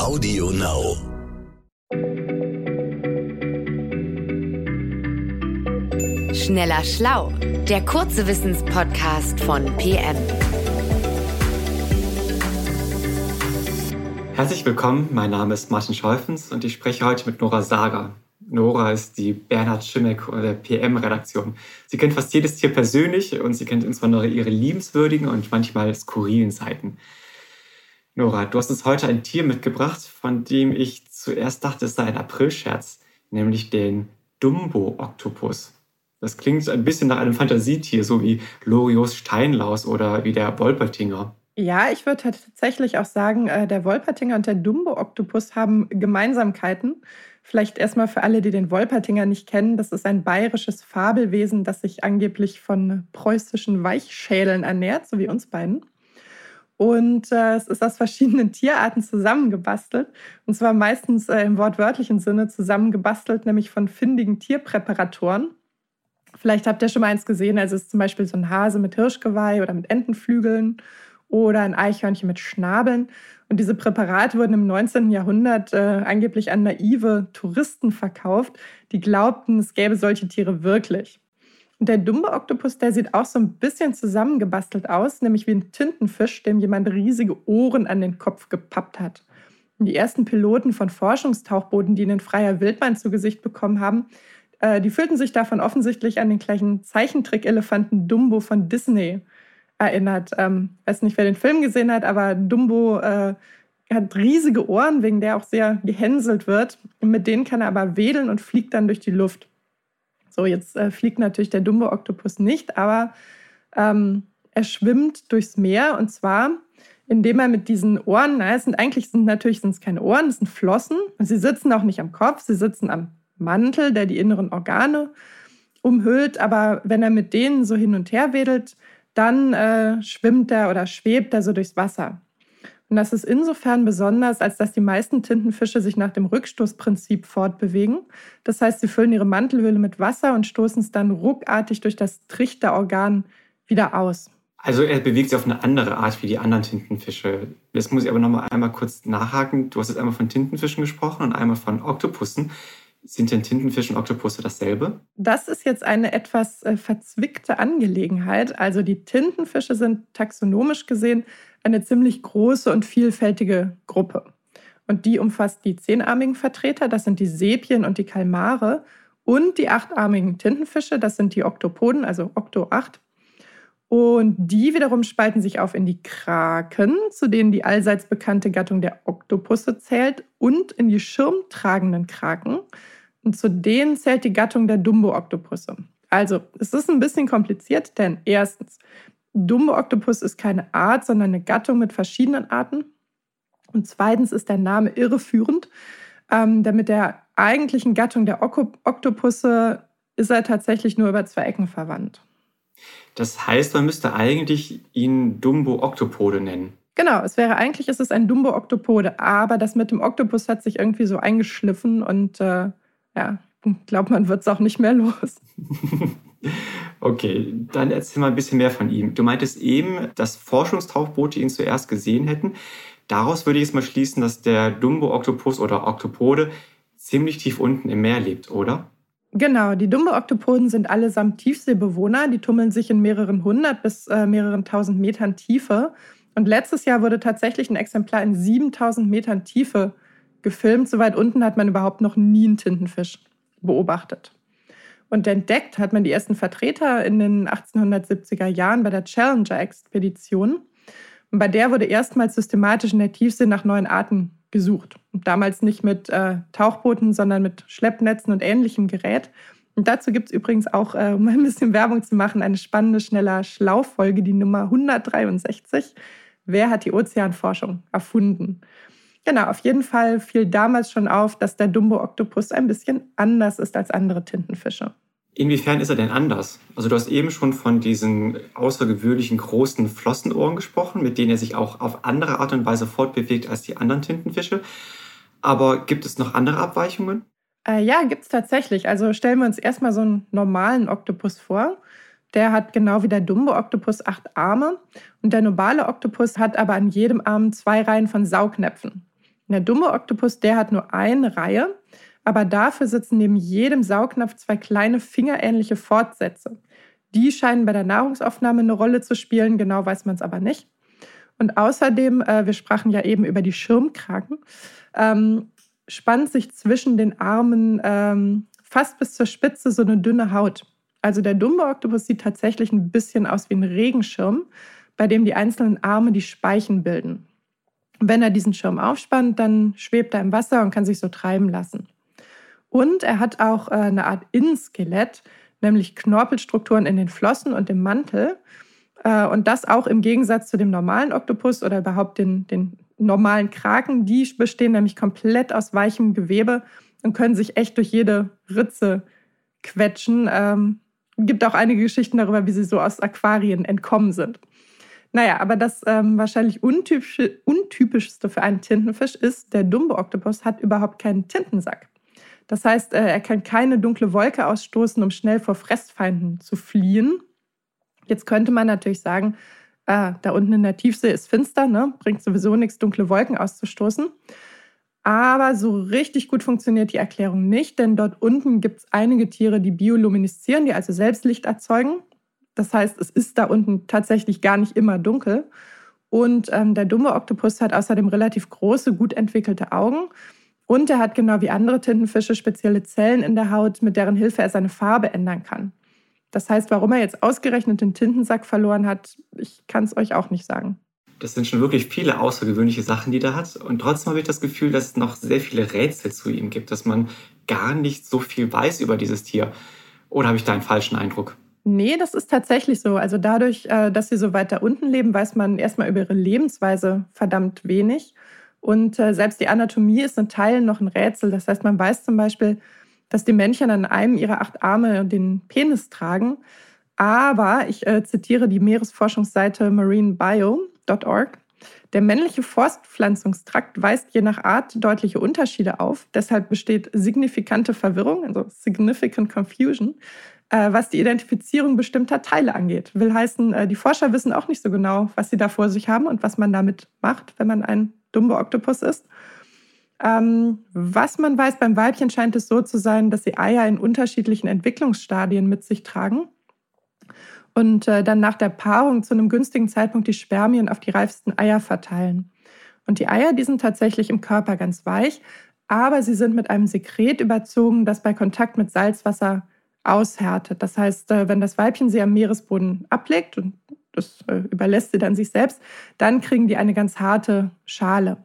Audio Now. Schneller Schlau, der kurze Wissenspodcast von PM. Herzlich willkommen, mein Name ist Martin Scholfens und ich spreche heute mit Nora Sager. Nora ist die Bernhard Schimek der PM-Redaktion. Sie kennt fast jedes Tier persönlich und sie kennt insbesondere ihre liebenswürdigen und manchmal skurrilen Seiten. Nora, du hast uns heute ein Tier mitgebracht, von dem ich zuerst dachte, es sei ein Aprilscherz, nämlich den Dumbo-Oktopus. Das klingt ein bisschen nach einem Fantasietier, so wie Lorios Steinlaus oder wie der Wolpertinger. Ja, ich würde tatsächlich auch sagen, äh, der Wolpertinger und der Dumbo-Oktopus haben Gemeinsamkeiten. Vielleicht erstmal für alle, die den Wolpertinger nicht kennen. Das ist ein bayerisches Fabelwesen, das sich angeblich von preußischen Weichschädeln ernährt, so wie uns beiden. Und äh, es ist aus verschiedenen Tierarten zusammengebastelt. Und zwar meistens äh, im wortwörtlichen Sinne zusammengebastelt, nämlich von findigen Tierpräparatoren. Vielleicht habt ihr schon mal eins gesehen. Also es ist zum Beispiel so ein Hase mit Hirschgeweih oder mit Entenflügeln oder ein Eichhörnchen mit Schnabeln. Und diese Präparate wurden im 19. Jahrhundert äh, angeblich an naive Touristen verkauft, die glaubten, es gäbe solche Tiere wirklich. Der Dumbo-Oktopus, der sieht auch so ein bisschen zusammengebastelt aus, nämlich wie ein Tintenfisch, dem jemand riesige Ohren an den Kopf gepappt hat. Und die ersten Piloten von Forschungstauchbooten, die ihn in freier Wildbahn zu Gesicht bekommen haben, äh, die fühlten sich davon offensichtlich an den gleichen Zeichentrick-Elefanten Dumbo von Disney erinnert. Ähm, weiß nicht, wer den Film gesehen hat, aber Dumbo äh, hat riesige Ohren, wegen der auch sehr gehänselt wird. Mit denen kann er aber wedeln und fliegt dann durch die Luft. So, jetzt äh, fliegt natürlich der Dumbo-Oktopus nicht, aber ähm, er schwimmt durchs Meer und zwar, indem er mit diesen Ohren, na, es sind eigentlich sind natürlich sind es keine Ohren, es sind Flossen. Und sie sitzen auch nicht am Kopf, sie sitzen am Mantel, der die inneren Organe umhüllt. Aber wenn er mit denen so hin und her wedelt, dann äh, schwimmt er oder schwebt er so durchs Wasser. Und das ist insofern besonders, als dass die meisten Tintenfische sich nach dem Rückstoßprinzip fortbewegen. Das heißt, sie füllen ihre Mantelhöhle mit Wasser und stoßen es dann ruckartig durch das Trichterorgan wieder aus. Also er bewegt sich auf eine andere Art wie die anderen Tintenfische. Jetzt muss ich aber noch mal einmal kurz nachhaken. Du hast jetzt einmal von Tintenfischen gesprochen und einmal von Oktopussen. Sind denn Tintenfisch und Oktopusse dasselbe? Das ist jetzt eine etwas äh, verzwickte Angelegenheit. Also die Tintenfische sind taxonomisch gesehen eine ziemlich große und vielfältige Gruppe. Und die umfasst die zehnarmigen Vertreter, das sind die Sepien und die Kalmare, und die achtarmigen Tintenfische, das sind die Oktopoden, also Okto 8. Und die wiederum spalten sich auf in die Kraken, zu denen die allseits bekannte Gattung der Oktopusse zählt, und in die schirmtragenden Kraken. Und zu denen zählt die Gattung der Dumbo-Oktopusse. Also, es ist ein bisschen kompliziert, denn erstens, Dumbo-Oktopus ist keine Art, sondern eine Gattung mit verschiedenen Arten. Und zweitens ist der Name irreführend, ähm, denn mit der eigentlichen Gattung der Oktopusse ist er tatsächlich nur über zwei Ecken verwandt. Das heißt, man müsste eigentlich ihn Dumbo-Oktopode nennen. Genau, es wäre eigentlich, ist es ein Dumbo-Oktopode, aber das mit dem Oktopus hat sich irgendwie so eingeschliffen und äh, ja, ich glaube, man wird es auch nicht mehr los. Okay, dann erzähl mal ein bisschen mehr von ihm. Du meintest eben, dass Forschungstauchboote ihn zuerst gesehen hätten. Daraus würde ich jetzt mal schließen, dass der Dumbo-Oktopus oder Oktopode ziemlich tief unten im Meer lebt, oder? Genau, die Dumbo-Oktopoden sind allesamt Tiefseebewohner. Die tummeln sich in mehreren hundert bis äh, mehreren tausend Metern Tiefe. Und letztes Jahr wurde tatsächlich ein Exemplar in 7000 Metern Tiefe gefilmt. So weit unten hat man überhaupt noch nie einen Tintenfisch beobachtet. Und entdeckt hat man die ersten Vertreter in den 1870er Jahren bei der Challenger-Expedition. Und bei der wurde erstmals systematisch in der Tiefsee nach neuen Arten gesucht. Und damals nicht mit äh, Tauchbooten, sondern mit Schleppnetzen und ähnlichem Gerät. Und dazu gibt es übrigens auch, äh, um ein bisschen Werbung zu machen, eine spannende, schneller Schlaufolge, die Nummer 163. Wer hat die Ozeanforschung erfunden? Genau, auf jeden Fall fiel damals schon auf, dass der Dumbo-Oktopus ein bisschen anders ist als andere Tintenfische. Inwiefern ist er denn anders? Also du hast eben schon von diesen außergewöhnlichen großen Flossenohren gesprochen, mit denen er sich auch auf andere Art und Weise fortbewegt als die anderen Tintenfische. Aber gibt es noch andere Abweichungen? Äh, ja, gibt es tatsächlich. Also stellen wir uns erstmal so einen normalen Oktopus vor. Der hat genau wie der Dumbo-Oktopus acht Arme und der normale Oktopus hat aber an jedem Arm zwei Reihen von Saugnäpfen. Der dumme Oktopus, der hat nur eine Reihe, aber dafür sitzen neben jedem Saugnapf zwei kleine fingerähnliche Fortsätze. Die scheinen bei der Nahrungsaufnahme eine Rolle zu spielen, genau weiß man es aber nicht. Und außerdem, äh, wir sprachen ja eben über die Schirmkraken, ähm, spannt sich zwischen den Armen ähm, fast bis zur Spitze so eine dünne Haut. Also der Dumbo-Oktopus sieht tatsächlich ein bisschen aus wie ein Regenschirm, bei dem die einzelnen Arme die Speichen bilden. Wenn er diesen Schirm aufspannt, dann schwebt er im Wasser und kann sich so treiben lassen. Und er hat auch äh, eine Art Innenskelett, nämlich Knorpelstrukturen in den Flossen und im Mantel. Äh, und das auch im Gegensatz zu dem normalen Oktopus oder überhaupt den, den normalen Kraken. Die bestehen nämlich komplett aus weichem Gewebe und können sich echt durch jede Ritze quetschen. Ähm, gibt auch einige Geschichten darüber, wie sie so aus Aquarien entkommen sind. Naja, aber das ähm, wahrscheinlich untypische, untypischste für einen Tintenfisch ist, der Dumbo-Oktopus hat überhaupt keinen Tintensack. Das heißt, äh, er kann keine dunkle Wolke ausstoßen, um schnell vor Fressfeinden zu fliehen. Jetzt könnte man natürlich sagen, ah, da unten in der Tiefsee ist finster, ne? bringt sowieso nichts, dunkle Wolken auszustoßen. Aber so richtig gut funktioniert die Erklärung nicht, denn dort unten gibt es einige Tiere, die biolumineszieren, die also selbst Licht erzeugen. Das heißt, es ist da unten tatsächlich gar nicht immer dunkel. Und ähm, der dumme Oktopus hat außerdem relativ große, gut entwickelte Augen und er hat genau wie andere Tintenfische spezielle Zellen in der Haut, mit deren Hilfe er seine Farbe ändern kann. Das heißt, warum er jetzt ausgerechnet den Tintensack verloren hat, ich kann es euch auch nicht sagen. Das sind schon wirklich viele außergewöhnliche Sachen, die er hat. Und trotzdem habe ich das Gefühl, dass es noch sehr viele Rätsel zu ihm gibt, dass man gar nicht so viel weiß über dieses Tier. Oder habe ich da einen falschen Eindruck? Nee, das ist tatsächlich so. Also dadurch, äh, dass sie so weiter unten leben, weiß man erstmal über ihre Lebensweise verdammt wenig. Und äh, selbst die Anatomie ist in Teilen noch ein Rätsel. Das heißt, man weiß zum Beispiel, dass die Männchen an einem ihrer acht Arme den Penis tragen. Aber ich äh, zitiere die Meeresforschungsseite marinebio.org. Der männliche Forstpflanzungstrakt weist je nach Art deutliche Unterschiede auf. Deshalb besteht signifikante Verwirrung, also significant confusion, äh, was die Identifizierung bestimmter Teile angeht. Will heißen, äh, die Forscher wissen auch nicht so genau, was sie da vor sich haben und was man damit macht, wenn man ein Dumbo-Oktopus ist. Ähm, was man weiß, beim Weibchen scheint es so zu sein, dass sie Eier in unterschiedlichen Entwicklungsstadien mit sich tragen und äh, dann nach der Paarung zu einem günstigen Zeitpunkt die Spermien auf die reifsten Eier verteilen. Und die Eier, die sind tatsächlich im Körper ganz weich, aber sie sind mit einem Sekret überzogen, das bei Kontakt mit Salzwasser aushärtet. Das heißt, äh, wenn das Weibchen sie am Meeresboden ablegt und das äh, überlässt sie dann sich selbst, dann kriegen die eine ganz harte Schale.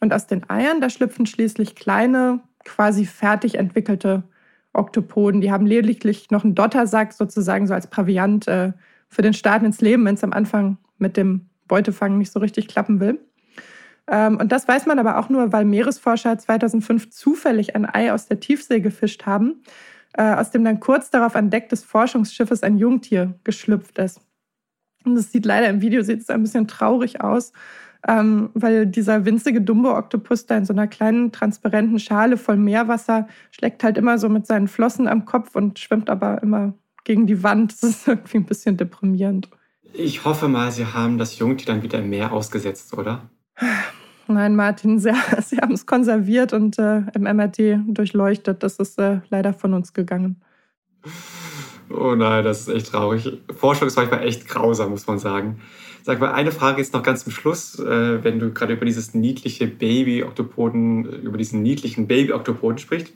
Und aus den Eiern, da schlüpfen schließlich kleine, quasi fertig entwickelte Oktopoden. Die haben lediglich noch einen Dottersack sozusagen so als Proviant äh, für den Start ins Leben, wenn es am Anfang mit dem Beutefangen nicht so richtig klappen will. Ähm, und das weiß man aber auch nur, weil Meeresforscher 2005 zufällig ein Ei aus der Tiefsee gefischt haben, äh, aus dem dann kurz darauf an Deck des Forschungsschiffes ein Jungtier geschlüpft ist. Und das sieht leider im Video sieht es ein bisschen traurig aus, ähm, weil dieser winzige Dumbo-Oktopus da in so einer kleinen transparenten Schale voll Meerwasser schlägt halt immer so mit seinen Flossen am Kopf und schwimmt aber immer gegen die Wand. Das ist irgendwie ein bisschen deprimierend. Ich hoffe mal, Sie haben das Jungtier dann wieder im Meer ausgesetzt, oder? Nein, Martin, Sie, Sie haben es konserviert und äh, im MRT durchleuchtet. Das ist äh, leider von uns gegangen. Oh nein, das ist echt traurig. Forschung ist manchmal echt grausam, muss man sagen. Sag mal, eine Frage jetzt noch ganz zum Schluss, äh, wenn du gerade über dieses niedliche Baby-Oktopoden, über diesen niedlichen Baby-Oktopoden sprichst.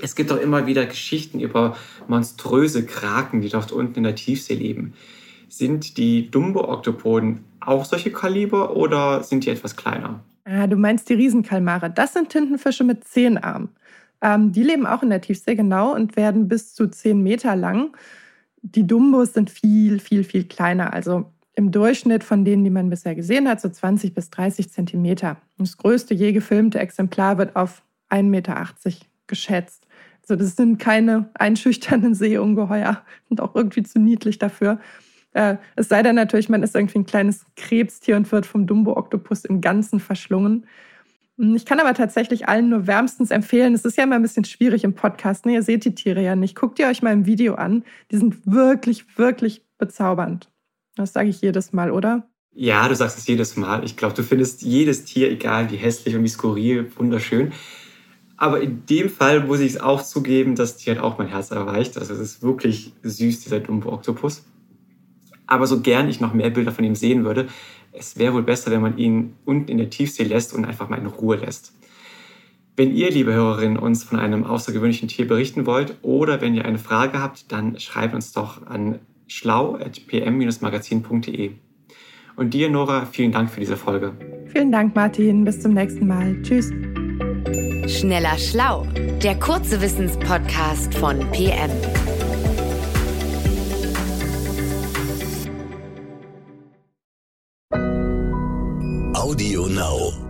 Es gibt doch immer wieder Geschichten über monströse Kraken, die dort unten in der Tiefsee leben. Sind die Dumbo-Oktopoden auch solche Kaliber oder sind die etwas kleiner? Ah, du meinst die Riesenkalmare. Das sind Tintenfische mit zehn Armen. Ähm, die leben auch in der Tiefsee, genau, und werden bis zu 10 Meter lang. Die Dumbos sind viel, viel, viel kleiner. Also im Durchschnitt von denen, die man bisher gesehen hat, so 20 bis 30 Zentimeter. Das größte je gefilmte Exemplar wird auf 1,80 Meter geschätzt. Also das sind keine einschüchternden Seeungeheuer und auch irgendwie zu niedlich dafür. Äh, es sei denn natürlich, man ist irgendwie ein kleines Krebstier und wird vom Dumbo-Oktopus im Ganzen verschlungen. Ich kann aber tatsächlich allen nur wärmstens empfehlen. Es ist ja immer ein bisschen schwierig im Podcast. Ne? Ihr seht die Tiere ja nicht. Guckt ihr euch mal im Video an. Die sind wirklich, wirklich bezaubernd. Das sage ich jedes Mal, oder? Ja, du sagst es jedes Mal. Ich glaube, du findest jedes Tier, egal wie hässlich und wie skurril, wunderschön. Aber in dem Fall muss ich es auch zugeben, das Tier hat auch mein Herz erreicht. Also es ist wirklich süß, dieser Dumbo-Oktopus. Aber so gern ich noch mehr Bilder von ihm sehen würde, es wäre wohl besser, wenn man ihn unten in der Tiefsee lässt und einfach mal in Ruhe lässt. Wenn ihr, liebe Hörerinnen, uns von einem außergewöhnlichen Tier berichten wollt oder wenn ihr eine Frage habt, dann schreibt uns doch an schlau.pm-magazin.de. Und dir, Nora, vielen Dank für diese Folge. Vielen Dank, Martin. Bis zum nächsten Mal. Tschüss. Schneller Schlau, der kurze Wissenspodcast von PM. Now.